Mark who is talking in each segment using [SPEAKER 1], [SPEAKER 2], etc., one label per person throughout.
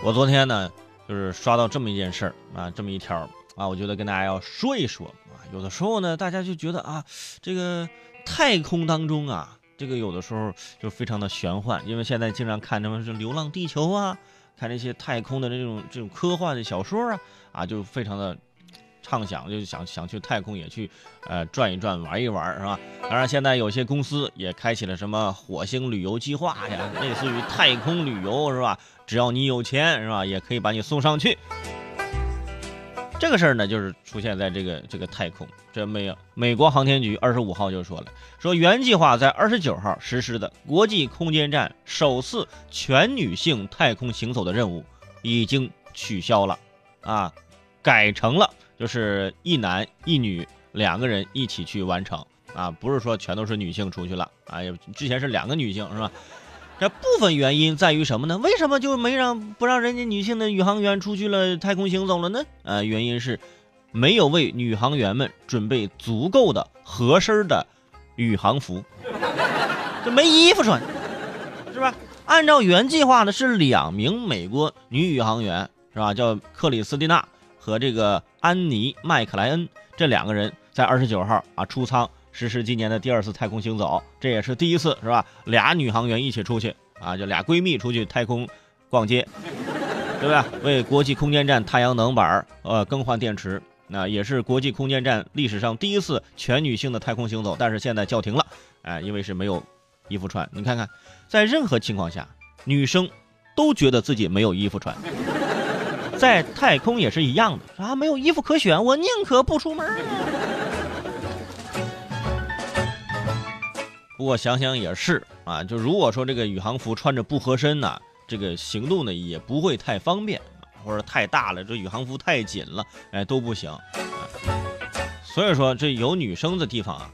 [SPEAKER 1] 我昨天呢，就是刷到这么一件事儿啊，这么一条啊，我觉得跟大家要说一说啊。有的时候呢，大家就觉得啊，这个太空当中啊，这个有的时候就非常的玄幻，因为现在经常看什么是《流浪地球》啊，看那些太空的这种这种科幻的小说啊，啊，就非常的畅想，就想想去太空也去呃转一转、玩一玩，是吧？当然，现在有些公司也开启了什么火星旅游计划呀，类似于太空旅游，是吧？只要你有钱，是吧？也可以把你送上去。这个事儿呢，就是出现在这个这个太空。这美美国航天局二十五号就说了，说原计划在二十九号实施的国际空间站首次全女性太空行走的任务已经取消了，啊，改成了就是一男一女两个人一起去完成，啊，不是说全都是女性出去了，啊，也之前是两个女性是吧？这部分原因在于什么呢？为什么就没让不让人家女性的宇航员出去了太空行走了呢？呃，原因是没有为女航员们准备足够的合身的宇航服，就没衣服穿，是吧？按照原计划呢，是两名美国女宇航员，是吧？叫克里斯蒂娜和这个安妮麦克莱恩这两个人在二十九号啊出舱。实施今年的第二次太空行走，这也是第一次，是吧？俩女航员一起出去啊，就俩闺蜜出去太空逛街，对吧？为国际空间站太阳能板呃更换电池，那也是国际空间站历史上第一次全女性的太空行走，但是现在叫停了，哎，因为是没有衣服穿。你看看，在任何情况下，女生都觉得自己没有衣服穿，在太空也是一样的啊，没有衣服可选，我宁可不出门。不过想想也是啊，就如果说这个宇航服穿着不合身呢，这个行动呢也不会太方便，或者太大了，这宇航服太紧了，哎都不行。所以说这有女生的地方啊，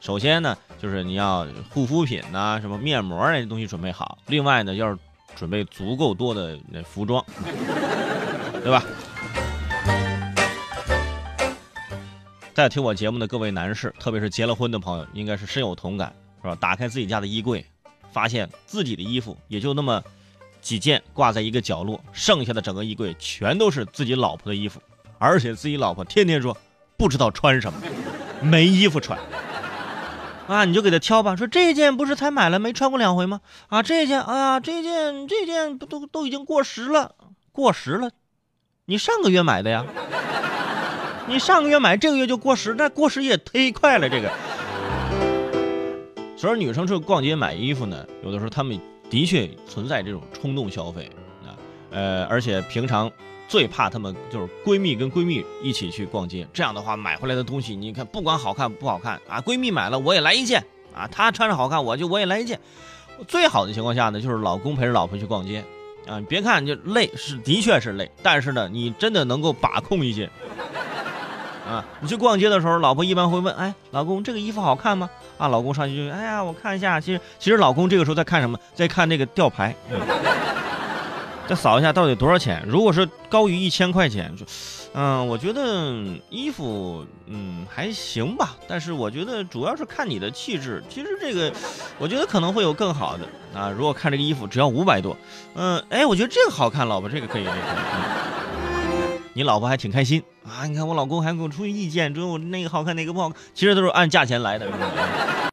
[SPEAKER 1] 首先呢就是你要护肤品呐，什么面膜那些东西准备好，另外呢要是准备足够多的那服装，对吧？在听我节目的各位男士，特别是结了婚的朋友，应该是深有同感。是吧？打开自己家的衣柜，发现自己的衣服也就那么几件挂在一个角落，剩下的整个衣柜全都是自己老婆的衣服，而且自己老婆天天说不知道穿什么，没衣服穿。啊，你就给他挑吧，说这件不是才买了没穿过两回吗？啊，这件，哎呀，这件这件不都都已经过时了，过时了，你上个月买的呀？你上个月买，这个月就过时，那过时也忒快了，这个。所以女生出去逛街买衣服呢，有的时候她们的确存在这种冲动消费啊，呃，而且平常最怕她们就是闺蜜跟闺蜜一起去逛街，这样的话买回来的东西，你看不管好看不好看啊，闺蜜买了我也来一件啊，她穿着好看我就我也来一件。最好的情况下呢，就是老公陪着老婆去逛街啊，你别看就累是的确是累，但是呢，你真的能够把控一些。啊，你去逛街的时候，老婆一般会问：“哎，老公，这个衣服好看吗？”啊，老公上去就：“哎呀，我看一下。”其实，其实老公这个时候在看什么？在看那个吊牌，再扫一下到底多少钱。如果是高于一千块钱，就，嗯，我觉得衣服，嗯，还行吧。但是我觉得主要是看你的气质。其实这个，我觉得可能会有更好的啊。如果看这个衣服只要五百多，嗯，哎，我觉得这个好看，老婆，这个可以，这个可以。你老婆还挺开心啊！你看我老公还给我出意见，说我那个好看哪个不好看，其实都是按价钱来的。